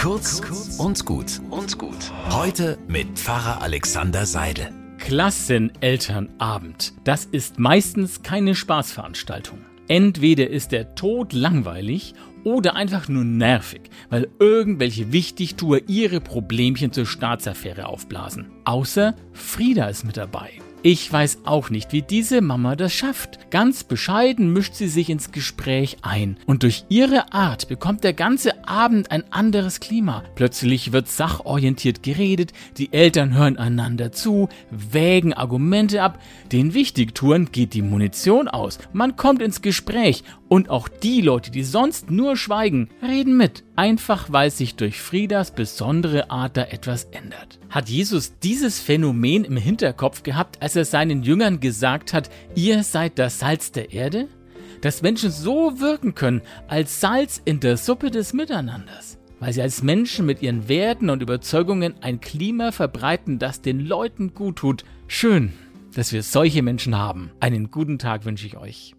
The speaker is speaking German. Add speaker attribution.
Speaker 1: Kurz und gut und gut. Heute mit Pfarrer Alexander Seidel.
Speaker 2: Klassenelternabend. Das ist meistens keine Spaßveranstaltung. Entweder ist der Tod langweilig oder einfach nur nervig, weil irgendwelche Wichtigtuer ihre Problemchen zur Staatsaffäre aufblasen. Außer Frieda ist mit dabei. Ich weiß auch nicht, wie diese Mama das schafft. Ganz bescheiden mischt sie sich ins Gespräch ein. Und durch ihre Art bekommt der ganze Abend ein anderes Klima. Plötzlich wird sachorientiert geredet, die Eltern hören einander zu, wägen Argumente ab, den Wichtigtouren geht die Munition aus, man kommt ins Gespräch und auch die Leute, die sonst nur schweigen, reden mit. Einfach weil sich durch Friedas besondere Art da etwas ändert. Hat Jesus dieses Phänomen im Hinterkopf gehabt, als er seinen Jüngern gesagt hat, ihr seid das Salz der Erde? Dass Menschen so wirken können als Salz in der Suppe des Miteinanders weil sie als Menschen mit ihren Werten und Überzeugungen ein Klima verbreiten, das den Leuten gut tut. Schön, dass wir solche Menschen haben. Einen guten Tag wünsche ich euch.